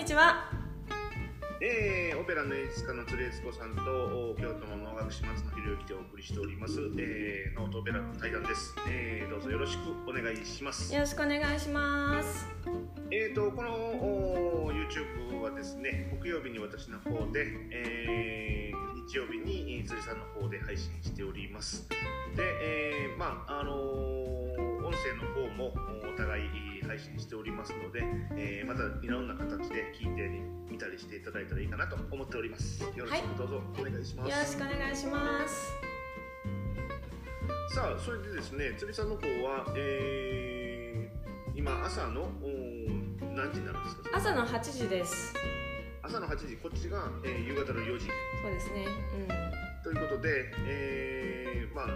にちは。えー、オペラの演出家の鶴江津子さんと京都の能楽師松野博之でお送りしております、えー、ノートオペラの対談です、えー、どうぞよろしくお願いします。よろしくお願いします。えーとこのお YouTube はですね木曜日に私の方で、えー、日曜日に鶴さんの方で配信しております。で、えー、まああのー音声の方もお互い配信しておりますので、えー、またいろんな形で聞いてみたりしていただいたらいいかなと思っております。よろしくどうぞお願いします、はい、よろしくお願いします。さあそれでですね釣りさんの方は、えー、今朝の何時になるんですか？朝の8時です。朝の8時こっちが、えー、夕方の4時。そうですね。うん。ということで、えー、まあ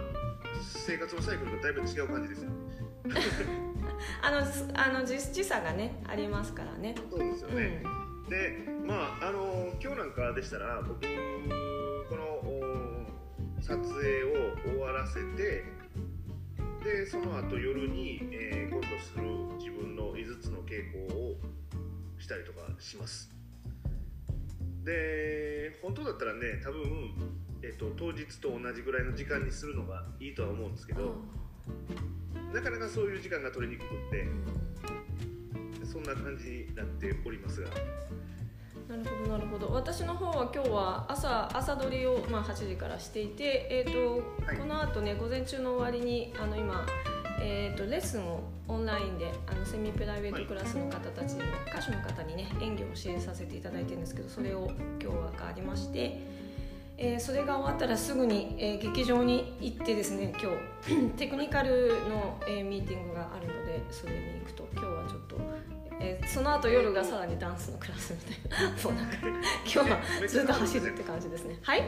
生活のサイクルがだいぶ違う感じです。よねあのあの時時差がねありますからね。そうですよね、うん、でまああの今日なんかでしたら僕この撮影を終わらせてでその後夜に、えー、今度する自分の5つの稽古をしたりとかします。で本当だったらね多分、えーと、当日と同じぐらいの時間にするのがいいとは思うんですけど、なかなかそういう時間が取りにくくってそんな感じになっておりますが。なるほどなるほど私の方は今日は朝朝撮りを、まあ、8時からしていて、えーと、はい、このあとね午前中の終わりにあの今、えーと、レッスンをオンラインであのセミプライベートクラスの方たちにも、はい、歌手の方にね演技を教えさせていただいてるんですけどそれを今日はがありまして。えー、それが終わったらすぐに、えー、劇場に行ってですね今日 テクニカルの、えー、ミーティングがあるのでそれに行くと今日はちょっと、えー、その後夜がさらにダンスのクラスみたいな もうなんか今日はずっと走るって感じですね。はい？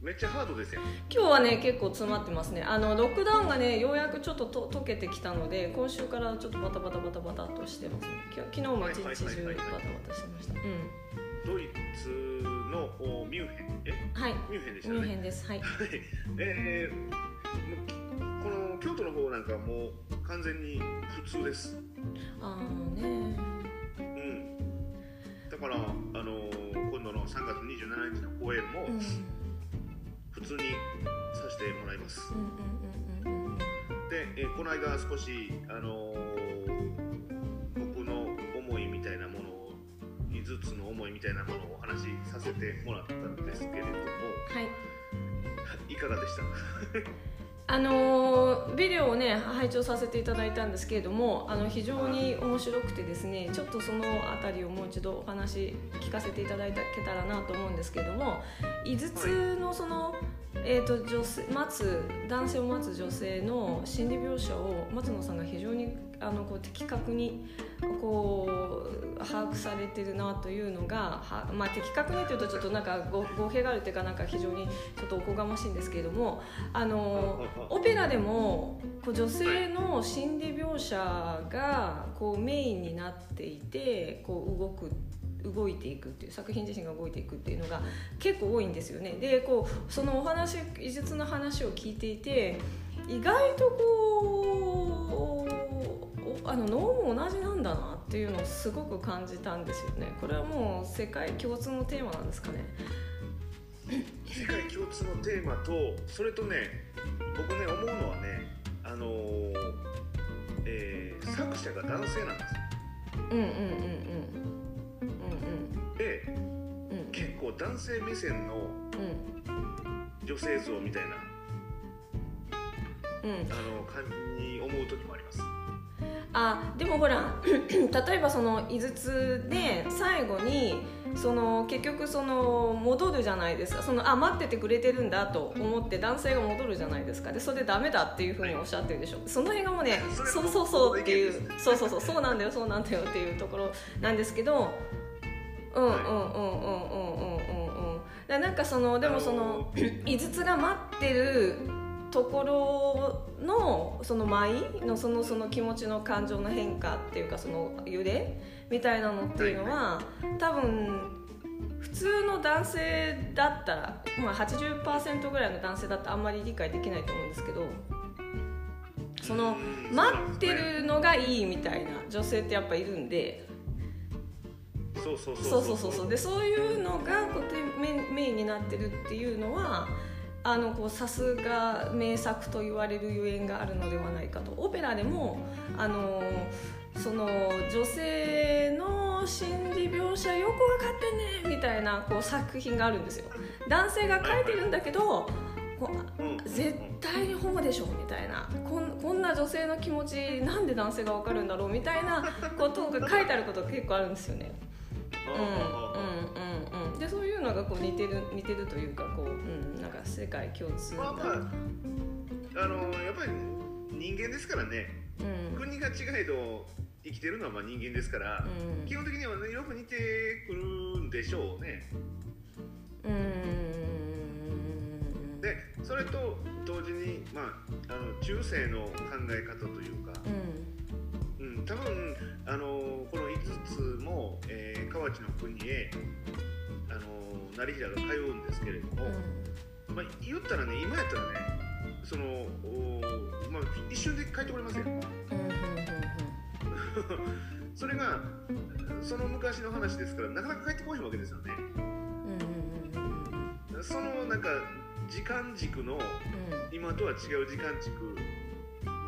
めっちゃハードですよ。今日はね結構詰まってますね。あのロックダウンがねようやくちょっとと解けてきたので今週からちょっとバタバタバタバタとしてますね。昨日も一日中バタバタしてました。うん。ドイツのミュンヘン。え？はい。ミュンヘンでしたね。ミュンヘンです。はい。えー、この京都の方なんかもう完全に普通です。ああねうん。だからあの今度の3月27日の公演も、普通にさせてもらいます、で、えー、この間少しあのつの思いみたいなものをお話しさせてもらったんですけれども、はい、いかがでした？あのビデオをね拝聴させていただいたんですけれどもあの非常に面白くてですねちょっとその辺りをもう一度お話聞かせていただけたらなと思うんですけれども井筒のその、えーと、女性待つ男性を待つ女性の心理描写を松野さんが非常にあのこう的確にこう把握されてるなというのがは、まあ、的確にというとちょっとなんか語弊があるというかなんか非常にちょっとおこがましいんですけれどもあのオペラでもこう女性の心理描写がこうメインになっていてこう動く動いていくっていう作品自身が動いていくっていうのが結構多いんですよね。でこうそのお話技術の話を聞いていて意外とこうあの脳も同じなんだなっていうのをすごく感じたんですよね。これはもう世界共通のテーマなんですかね。世界共通のテーマとそれとね僕ね思うのはねあのー、えー、作者が男性なんですよ。うんうんうんうん。うんうんで、うん、結構男性目線の女性像みたいな、うん、あの感じに思う時もあります。あでもほら 例えばその井筒で最後にその結局その戻るじゃないですか。そのあ待っててくれてるんだと思って男性が戻るじゃないですか。でそれでダメだっていうふうにおっしゃってるでしょ。その辺がもうねそうそうそうっていうそうそうそうそうなんだよそうなんだよっていうところなんですけどうんうんうんうんうんうんうんなんかそのでもその井筒が待ってるところのその舞のそのその気持ちの感情の変化っていうかその揺れみたいなのっていうのは多分普通の男性だったら、まあ、80%ぐらいの男性だったらあんまり理解できないと思うんですけどその待ってるのがいいみたいな女性ってやっぱいるんでそうそうそうそう。そうそうでそういうのがこうメメインになってるっていうのはあのこうさすが名作と言われるゆえんがあるのではないかと。オペラでもあのその女性の心理描写よく分かってねみたいなこう作品があるんですよ。男性が書いてるんだけどこう絶対にホモでしょみたいな。こんこんな女性の気持ちなんで男性が分かるんだろうみたいなことが書いてあることが結構あるんですよね。うんうんうんうん、でそういうのがこう似てる似てるというかこう、うん、なんか世界共通まあまああのやっぱり人間ですからね、うん、国が違えど生きてるのはまあ人間ですから、うん、基本的には、ね、よく似てくるんでしょうね。うん。でそれと同時に、まあ、あの中世の考え方というか、うん、うん、多分あのこの5つも、えー、河内の国へあの成平が通うんですけれども、うん、まあ、言ったらね今やったらねそのまあ、一瞬で帰ってこれません、うん、それがその昔の話ですからなかなか帰ってこないわけですよね、そのなんか時間軸の今とは違う時間軸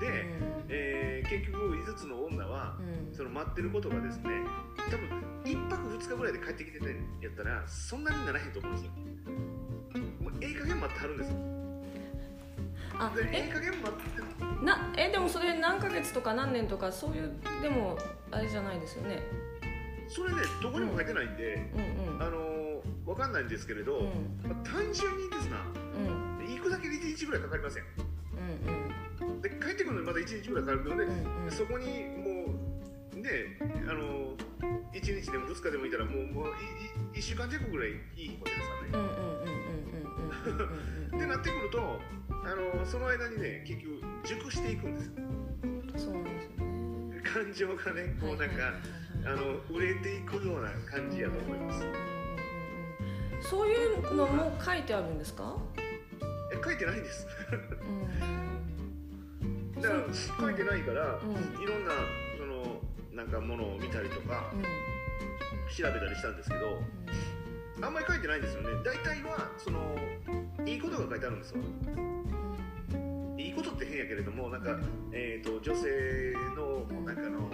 で、うん、えー、結局5つの女は、うん、その待ってることがですね多分1泊2日ぐらいで帰ってきてたやったらそんなにならへんと思うんですよ。もうええ加減待ってはるんですよ。あでえ？え加減待ってなえでもそれ何ヶ月とか何年とかそういうでもあれじゃないですよね。それねどこにも書いてないんで、うん。うんうん、あの分かんないんですけれど、うん。まあ、単純にですな、うん、行くだけで1日ぐらいかかりません、うんうん、で帰ってくるのにまだ1日ぐらいかかるので、うんうん、そこにもうねあの1日でも2日でもいたらもうもう1週間弱ぐらいいいわけですよね。ってなってくるとあのその間にね結局熟していくんですよ。そうなんですね。感情がねこうなんか、あの売れていくような感じやと思います。そういうのも書いてあるんですか？え書いてないんですだから書いてないから、うん、いろんなそのなんかものを見たりとか、うん、調べたりしたんですけど、うん、あんまり書いてないんですよね。大体はそのいいことが書いてあるんですよ、いいことって変やけれどもなんか、えーと、女性のなんかのこ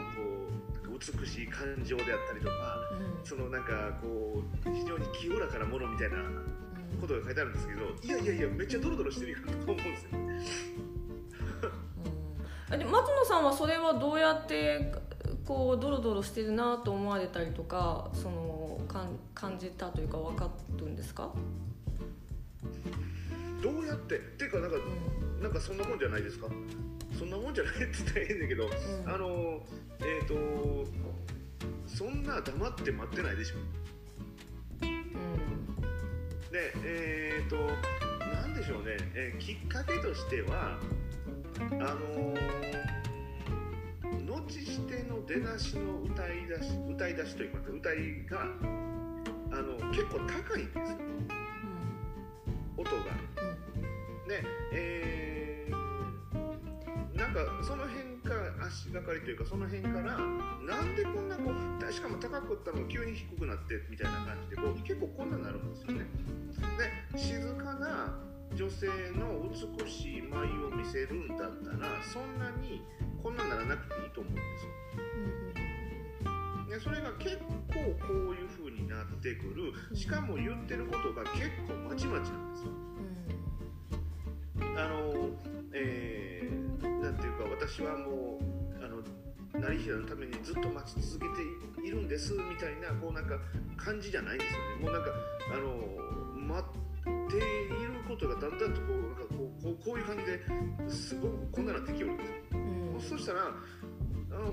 う美しい感情であったりとか、そのなんかこう非常に清らかなものみたいなことが書いてあるんですけど、いやいやいやめっちゃドロドロしてるやんと思うんですよ。松野さんはそれはどうやってこうドロドロしてるなと思われたりとかそのかん感じたというか分かるんですか？どうやって？っていうかなんか、うん、なんかそんなもんじゃないですか？そんなもんじゃないって言ったら変だけど、うん、あのえっ、ー、とそんな黙って待ってないでしょ、うん、でえっ、ー、と何でしょうね、えー、きっかけとしてはあのー、後しての出だしの歌い出し歌い出しといいますか歌いがあの結構高いんですよ、うん、音が。で、えー、なんかその辺足がかりというかその辺からなんでこんなこうしかも高くったのが急に低くなってみたいな感じでこう結構こんなになるんですよね。で静かな女性の美しい舞を見せるんだったらそんなにこんなならなくていいと思うんですよ。でそれが結構こういう風になってくるしかも言ってることが結構まちまちなんですよ。あのえー、なんていうか私はもう成平のためにずっと待ち続けているんですみたいなこうなんか感じじゃないんですよねもうなんかあのことがだんだんとこうなんかこうこうこういう感じですごくこんななってきるんですよ、うん、そしたら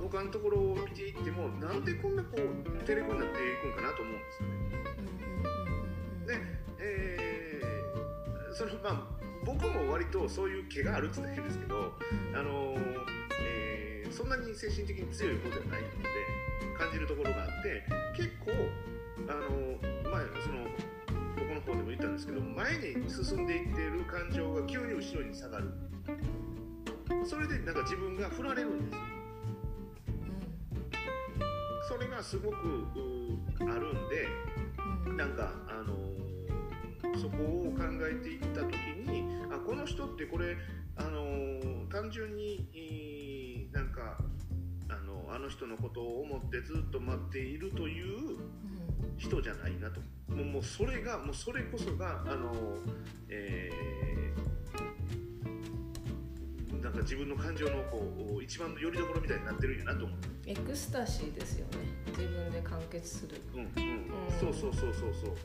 他のところを見ていってもなんでこんなこうテレコになっていくんかなと思うんですよね、で、えー、そのまあ僕も割とそういう毛があるって言ったら変ですけどあのえーそんなに精神的に強い方ではないので感じるところがあって結構あの前その方でも言ったんですけど前に進んでいっている感情が急に後ろに下がる。それでなんか自分が振られるんですよ、それがすごくあるんでなんかあのそこを考えていった時にあこの人ってこれあの単純になんかあのあの人のことを思ってずっと待っているという人じゃないなと。もうもうそれがもうそれこそがあの、えー、なんか自分の感情のこう一番の拠り所みたいになってるんやなと思う。エクスタシーですよね。自分で完結する。うんうん、そうそうそうそうそう。うん。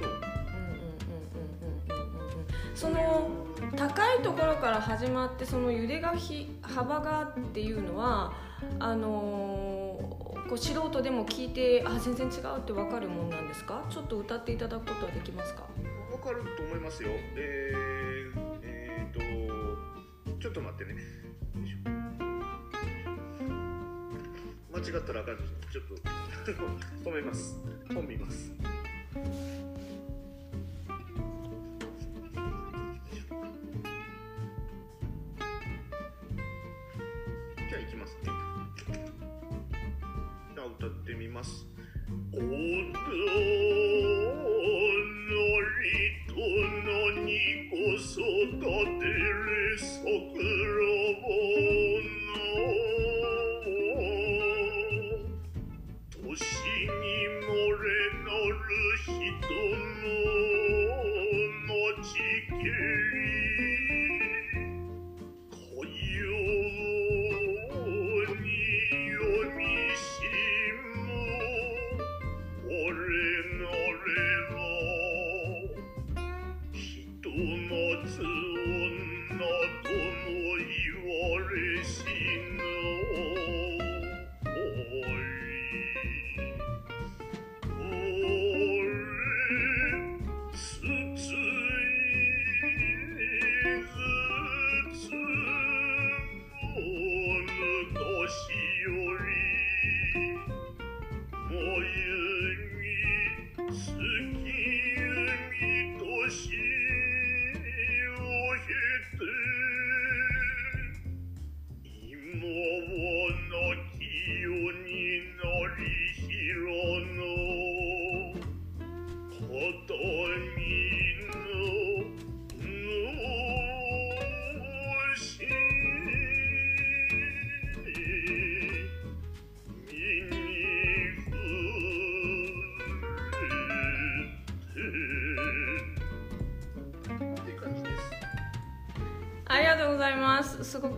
そうその高いところから始まってその揺れがひ幅がっていうのはあのーこう素人でも聞いてあ全然違うって分かるもんなんですか？ちょっと歌っていただくことはできますか？わかると思いますよ。えー、えー、と、ちょっと待ってね。間違ったらあかんちょっと 止めます。本見ます。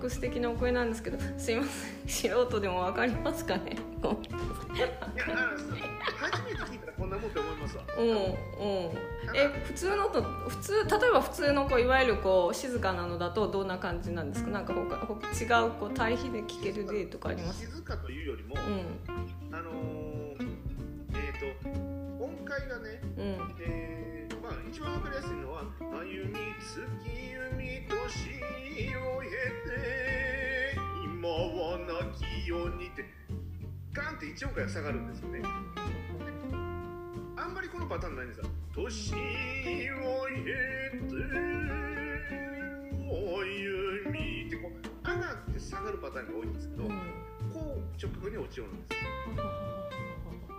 く素敵なお声なんですけどすいません。素人でも分かりますかね？ごめん。いやあの初めて聞いたらこんなもんって思いますわ。うんうん。え普通のと普通例えば普通のこういわゆるこう静かなのだとどんな感じなんですか？なんか他他違うこう対比で聞ける例とかあります？静かというよりも、うん42ってガンって1音階下がるんですよね。あんまりこのパターンないんですよ。年を経て歩みってこう上がって下がるパターンが多いんですけど、こう直角に落ちようなんです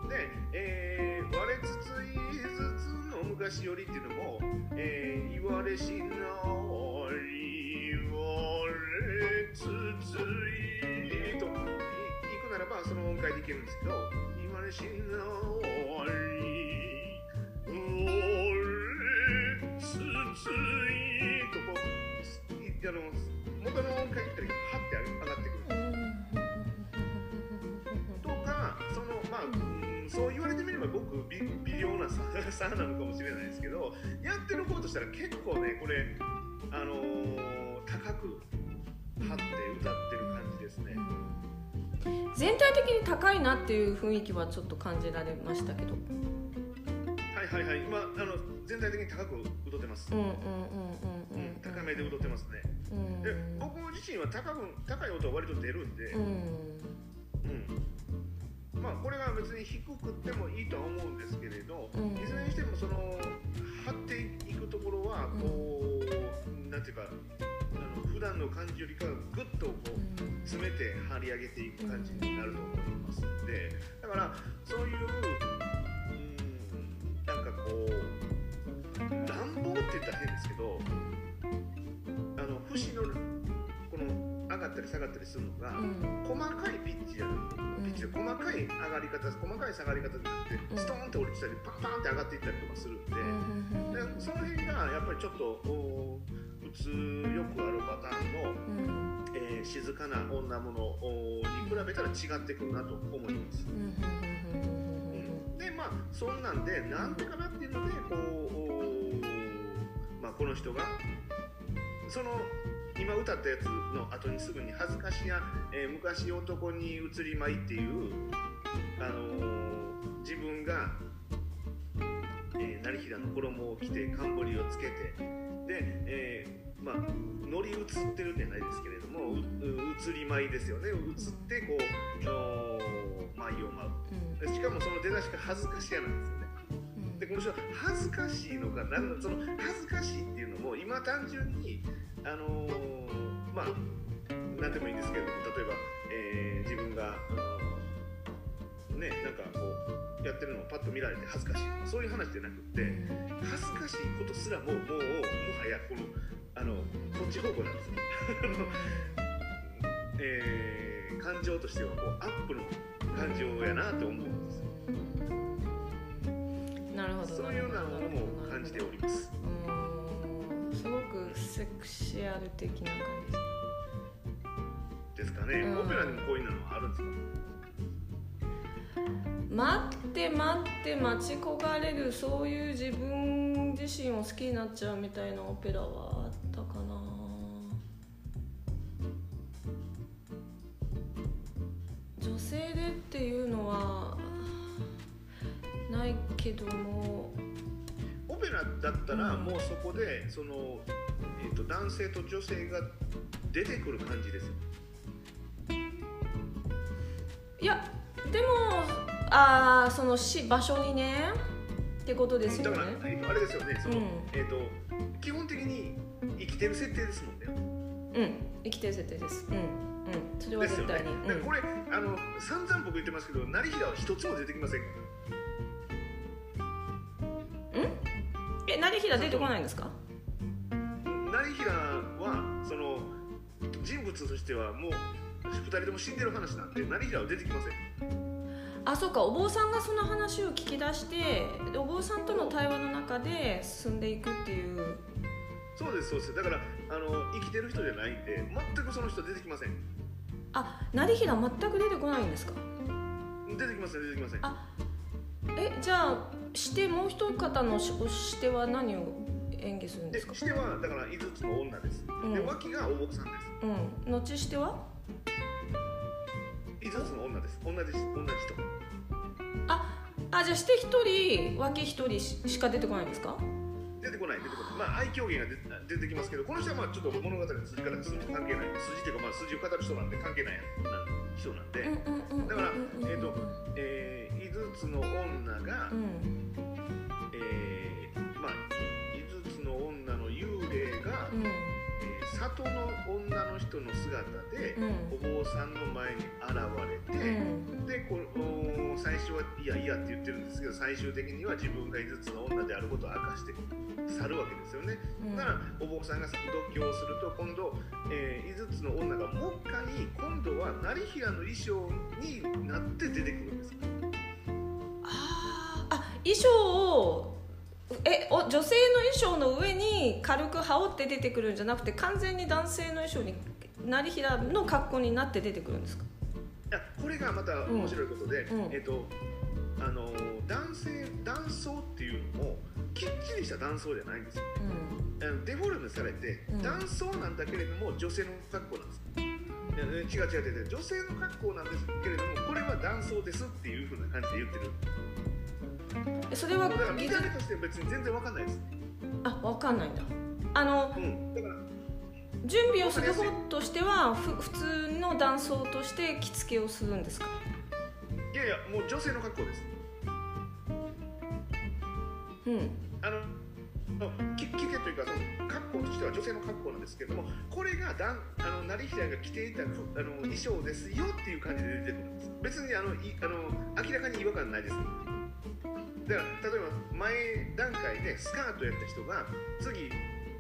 で、えー、割れつついずつの昔よりっていうのも、えー、言われしなり割れつつい音階でいけるんですけど言われしなり我つついとこうあの元の音階言ったらハッて上がってくるとかそのまあ、そう言われてみれば僕微妙な差差なのかもしれないですけどやってる方としたら結構ねこれあのー高く張って歌ってる感じですね。全体的に高いなっていう雰囲気はちょっと感じられましたけど。はいはいはい。今あの全体的に高く歌ってます。うんうんうんううんうん。ん高めで歌ってますね。うん。で僕自身は高く高い音は割と出るんで、うん。うん、まあこれが別に低くってもいいとは思うんですけれど、うん。いずれにしてもその張っていくところはこう、なんていうか段段の感じよりかぐっとこう詰めて張り上げていく感じになると思いますのでだからそういううんなんかこう乱暴って言ったら変ですけどあの節のこの上がったり下がったりするのが、細かいピッチじゃなくてピッチで細かい上がり方細かい下がり方じゃなくてストーンって降りてたりパンパンって上がっていったりとかするんで,、でその辺がやっぱりちょっと普通よくあるパターンの、えー静かな女物に比べたら違ってくるなと思います。うんでまあそんなんでなんでかなっていうのでこう、まあ、この人がその今歌ったやつの後にすぐに「恥ずかしや、えー昔男に移りまい」っていう、あのー自分が、えー、成平の衣を着て冠をつけてで、えーまあ乗り移ってるんじゃないですけれども移り舞いですよね。移ってこうお舞を舞う。でしかもその出だしが恥ずかしやなんですよね。でこの人は恥ずかしいのかなんだその恥ずかしいっていうのも今単純にあのーまあ何でもいいんですけれども例えば、えー自分があのーねなんかこうやってるのをパッと見られて恥ずかしい。そういう話じゃなくって恥ずかしいことすらももうもはやこのあのこっち方向なんですよ、えー感情としてはこうアップの感情やなと思うんですよ。なるほど。そういうようなものも感じております。うん。すごくセクシュアル的な感じ。ですかね、うん。オペラにもこういうのはあるんですか？待って待って待ち焦がれるそういう自分自身を好きになっちゃうみたいなオペラはあったかな。女性でっていうのはないけども。オペラだったらうん。もうそこでその、えー、と男性と女性が出てくる感じですよ。いやでもあーそのし場所にねってことですよだから、あれですよねその、うん。えー、と基本的に生きてる設定ですもんね。うん生きてる設定です。うんうん。それは絶対に、うん。これあの散々僕言ってますけど成平は一つも出てきませんか？え成平出てこないんですか？ら成平はその人物としてはもう2人とも死んでる話なんで成平は出てきません。あそうかお坊さんがその話を聞き出してでお坊さんとの対話の中で進んでいくっていう。そうですそうです。だからあの生きてる人じゃないんで全くその人出てきません。あ成平全く出てこないんですか？出てきません出てきません。あえじゃあしてもう一方のしおしては何を演技するんですしてはだから5つの女です、うん。で脇がお坊さんです。うん。後しては？5つの女です。同じ同じ人。ああじゃあして一人脇一人ししか出てこないんですか？出てこない出てこない。まあ愛嬌芸が出出てきますけどこの人はまあちょっと物語の筋から筋関係ない。筋っていうかまあ筋を語る人なんで関係ない人なんで、だからえっ、とえー、5つの女が、うん。えー、まあ里の女の人の姿で、うんお坊さんの前に現れて、うんでこお最初は「いやいや」って言ってるんですけど最終的には自分が5つの女であることを明かして去るわけですよね。うんだからお坊さんが読経をすると今度、えー、5つの女がもう一回今度は成平の衣装になって出てくるんです。あーあ衣装をえお女性の衣装の上に軽く羽織って出てくるんじゃなくて完全に男性の衣装に成平の格好になって出てくるんですか？いやこれがまた面白いことで、うん。うんえっ、とあのー男性男装っていうのもきっちりした男装じゃないんですよ。あのデフォルメされて、うん。男装なんだけれども女性の格好なんです。違う違う違う女性の格好なんですけれどもこれは男装ですっていう風な感じで言ってる。うんそれは技術た目として別に全然わかんないです、あわかんないんだ。あのうん、だから。準備をする方としてはふ普通の男装として着付けをするんですか？いやいやもう女性の格好です。うん。あのき着付けとというかその格好としては女性の格好なんですけどもこれがだんあの成平が着ていた服あの衣装ですよっていう感じで出てくるんです。別にあのいあの明らかに違和感ないですだから例えば前段階でスカートやった人が次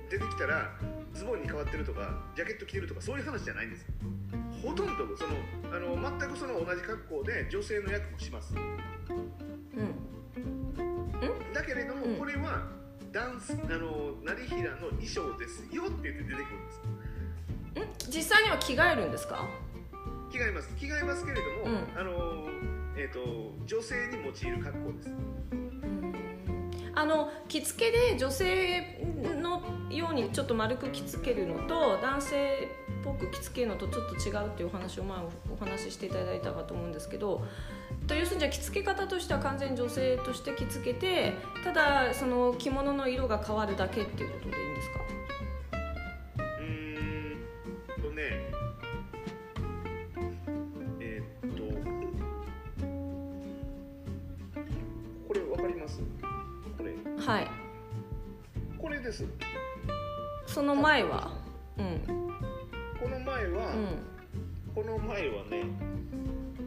出てきたらズボンに変わってるとかジャケット着てるとかそういう話じゃないんですほとんどそのあの全くその同じ格好で女性の役もします。うん。だけれども、うん。これはダンスあの成平の衣装ですよって言って出てくるんです。ん。実際には着替えるんですか？着替えます。着替えますけれども、うん。あのえー、と女性に用いる格好ですあの着付けで女性のようにちょっと丸く着付けるのと男性っぽく着付けるのとちょっと違うっていうお話を前お話ししていただいたかと思うんですけどと要するにじゃあ着付け方としては完全に女性として着付けてただその着物の色が変わるだけっていうことで。前は。うん。この前は、うん。この前はね、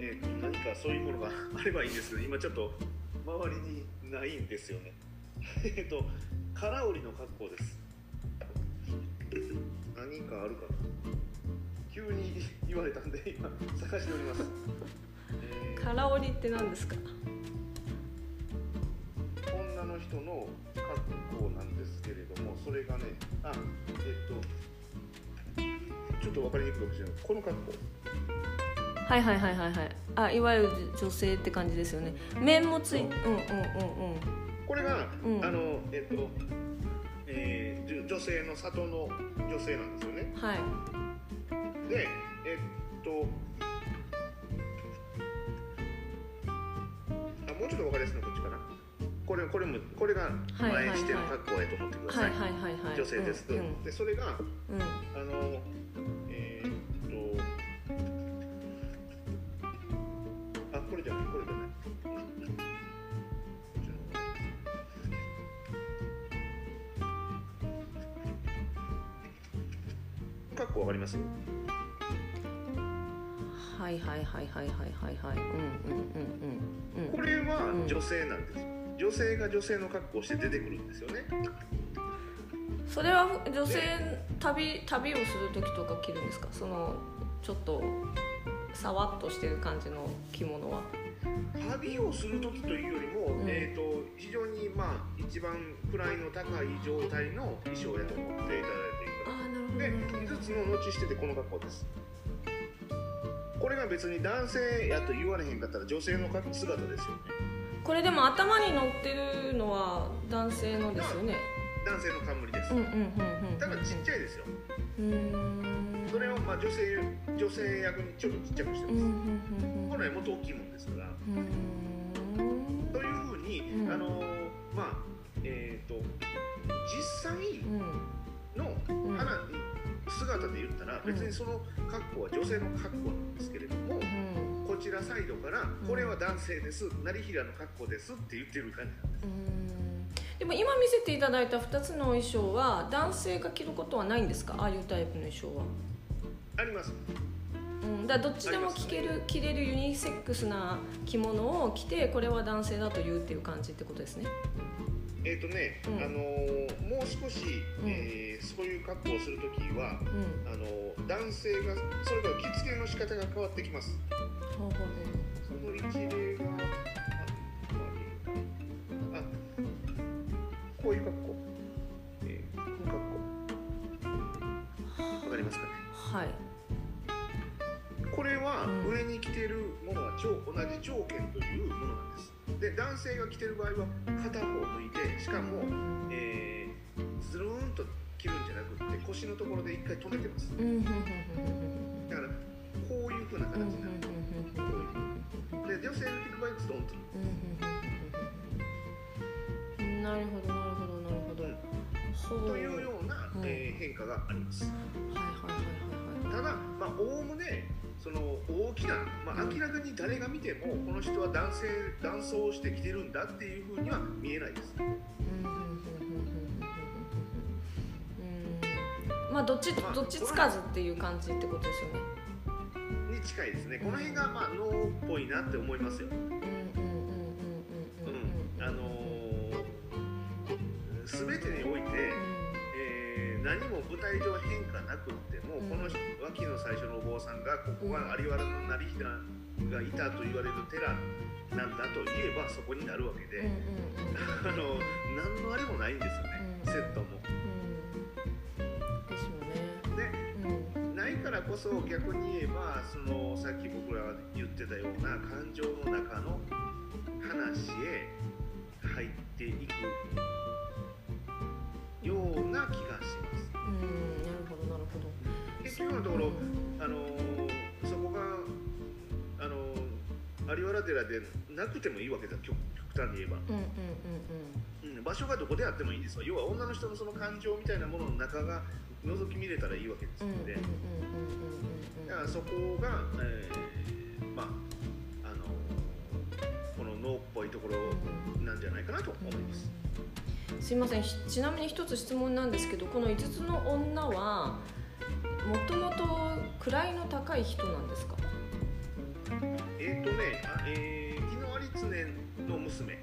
えーと何かそういうものがあればいいんですけど今ちょっと周りにないんですよね。えっと空織りの格好です。何かあるかな。急に言われたんで今探しております、えー空織りって何ですか？女の人の格好なんですけれどもそれがねあえっ、とちょっと分かりにくいかもしれない。この格好。はいはいはいはいはい。あいわゆる女性って感じですよね。面もついう。んうんうんうん。これが、うん。あのえっと、えー、女性の里の女性なんですよね。はい。でえっとあもうちょっと分かりやすいのはこっちかなこれこれもこれが前しての格好やと思ってくださ、はい女性です。と、うんうん。でそれがうん。あのえーっとあこれじゃないこれじゃない。かっこわかります？はいはいはいはいはいはいはい。うんうんうんうんうん。これは女性なんですよ女性が女性の格好をして出てくるんですよね。それは女性旅旅をする時とか着るんですか？そのちょっとさわっとしてる感じの着物は。旅をする時というよりも、うん。えー、と非常にまあ一番位の高い状態の衣装やと思っていただいていいかなああなるほどなるほどで5つの後しててこの格好です。これが別に男性やと言われへんかったら女性の格姿ですよねこれでも頭に乗ってるのは男性のですよね？男性の冠です、うんうんうんうんだからちっちゃいですよ。うーん。それをまあ女性女性役にちょっとちっちゃくしてます、うんうん本来もっと大きいもんですから。うーん。というふうに、うん。あのーまあえっ、と実際うん。のうん。花姿で言ったら別にその格好は女性の格好なんですけれども、うん。こちらサイドからこれは男性です成平の格好ですって言ってる感じなんです。うん。でも今見せていただいた2つの衣装は男性が着ることはないんですか？ああいうタイプの衣装は、あります。うん、だどっちでも着ける着れるユニセックスな着物を着てこれは男性だと言うっていう感じってことですね。えっ、とね、うん。あのーもう少し、うん。えーそういう格好をするときはうん。あのー男性がそれから着付けの仕方が変わってきますほうほうほその一例がああこういう格好、えー、この格好。わかりますかね？うはい。これはうん。上に着ているものは超同じ条件というものなんです。で男性が着てる場合は片方抜いてしかも、えー、ずるーんと着るんじゃなくって腰のところで一回止めてます。だからこういう風な形になるうん女性の certo aqui do Banco なるほどなるほどなるほど。ほというような、うん、えー、変化があります。はいはいはいはい、ただまあおおむねその大きな、まあ、明らかに誰が見てもこの人は男性男装してきてるんだっていうふうには見えないです。まあどっちどっちつかずっていう感じってことですよね。に近いですね。この辺がまあ脳っぽいなって思いますよ、あのー、全てにおいて、えー何も舞台上変化なくっても、うん。この脇の最初のお坊さんがここが有原の成平がいたと言われる寺なんだと言えばそこになるわけで、あの何のあれもないんですよね、うん。セットも。そ逆に言えばそのさっき僕らが言ってたような感情の中の話へ入っていくような気がします。うんなるほどなるほど結局のところ、うんあのそこがあの有原寺でなくてもいいわけだ極極端に言えば、うんうんうん、場所がどこであってもいいんですわ。要は女の人のその感情みたいなものの中が覗き見れたらいいわけですので、だからそこが、えーまああのこの脳っぽいところなんじゃないかなと思います。すいません。ひちなみに一つ質問なんですけどこの5つの女はもともと位の高い人なんですか？えっ、とね、あえー、昨日有常の娘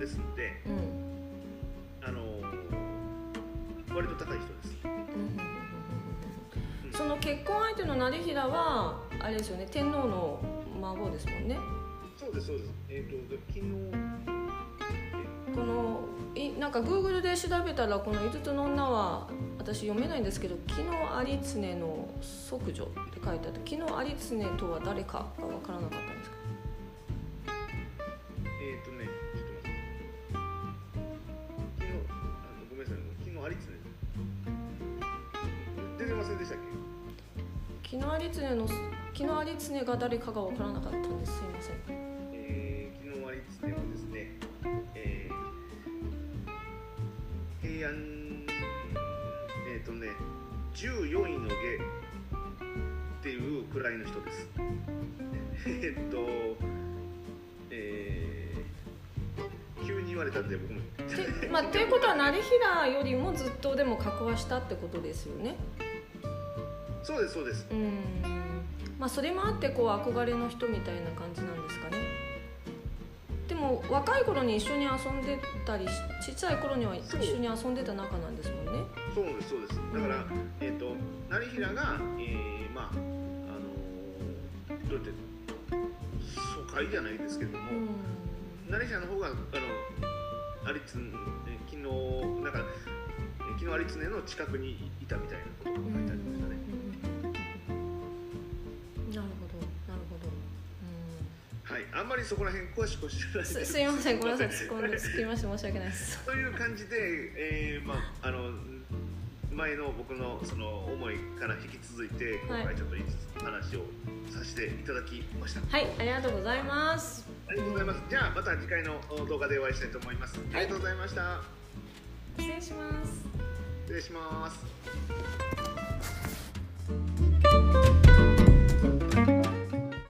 ですので、うんあの割と高い人です。その結婚相手の成平はあれですよね天皇の孫ですもんねそうですそうです。えっ、とで昨日このいなんか Google で調べたらこの5つの女は私読めないんですけど「昨日有常の即女」って書いてあって昨日有常とは誰かが分からなかったんですか？け？昨日有常の昨日有常が誰かが分からなかったんですすいませんえー、昨日有常はですね、えー、平安えっ、とね14位の下っていうくらいの人です。えっとえー、急に言われたんで僕も。まあということは成平よりもずっとでも格はしたってことですよねそうですそうです。うんまあそれもあってこう憧れの人みたいな感じなんですかねでも若い頃に一緒に遊んでたりしちっちゃい頃には一緒に遊んでた仲なんですもんねそうですそうです。だから、うんえっ、と成平が、えー、まああのーどうやって疎開じゃないですけども。うん成平の方があの有常え昨日なんかえ昨日有常の近くにいたみたいなことが書いてありましたね。はい、あんまりそこら辺詳しく知らないすす すいませんごめんなさいす突っ込んで突っ込みまして申し訳ないですという感じで、えーまああの前の僕のその思いから引き続いて今はい回ちょっと話をさせていただきました。はいありがとうございますありがとうございます。じゃあまた次回の動画でお会いしたいと思います。ありがとうございました。失礼します失礼します。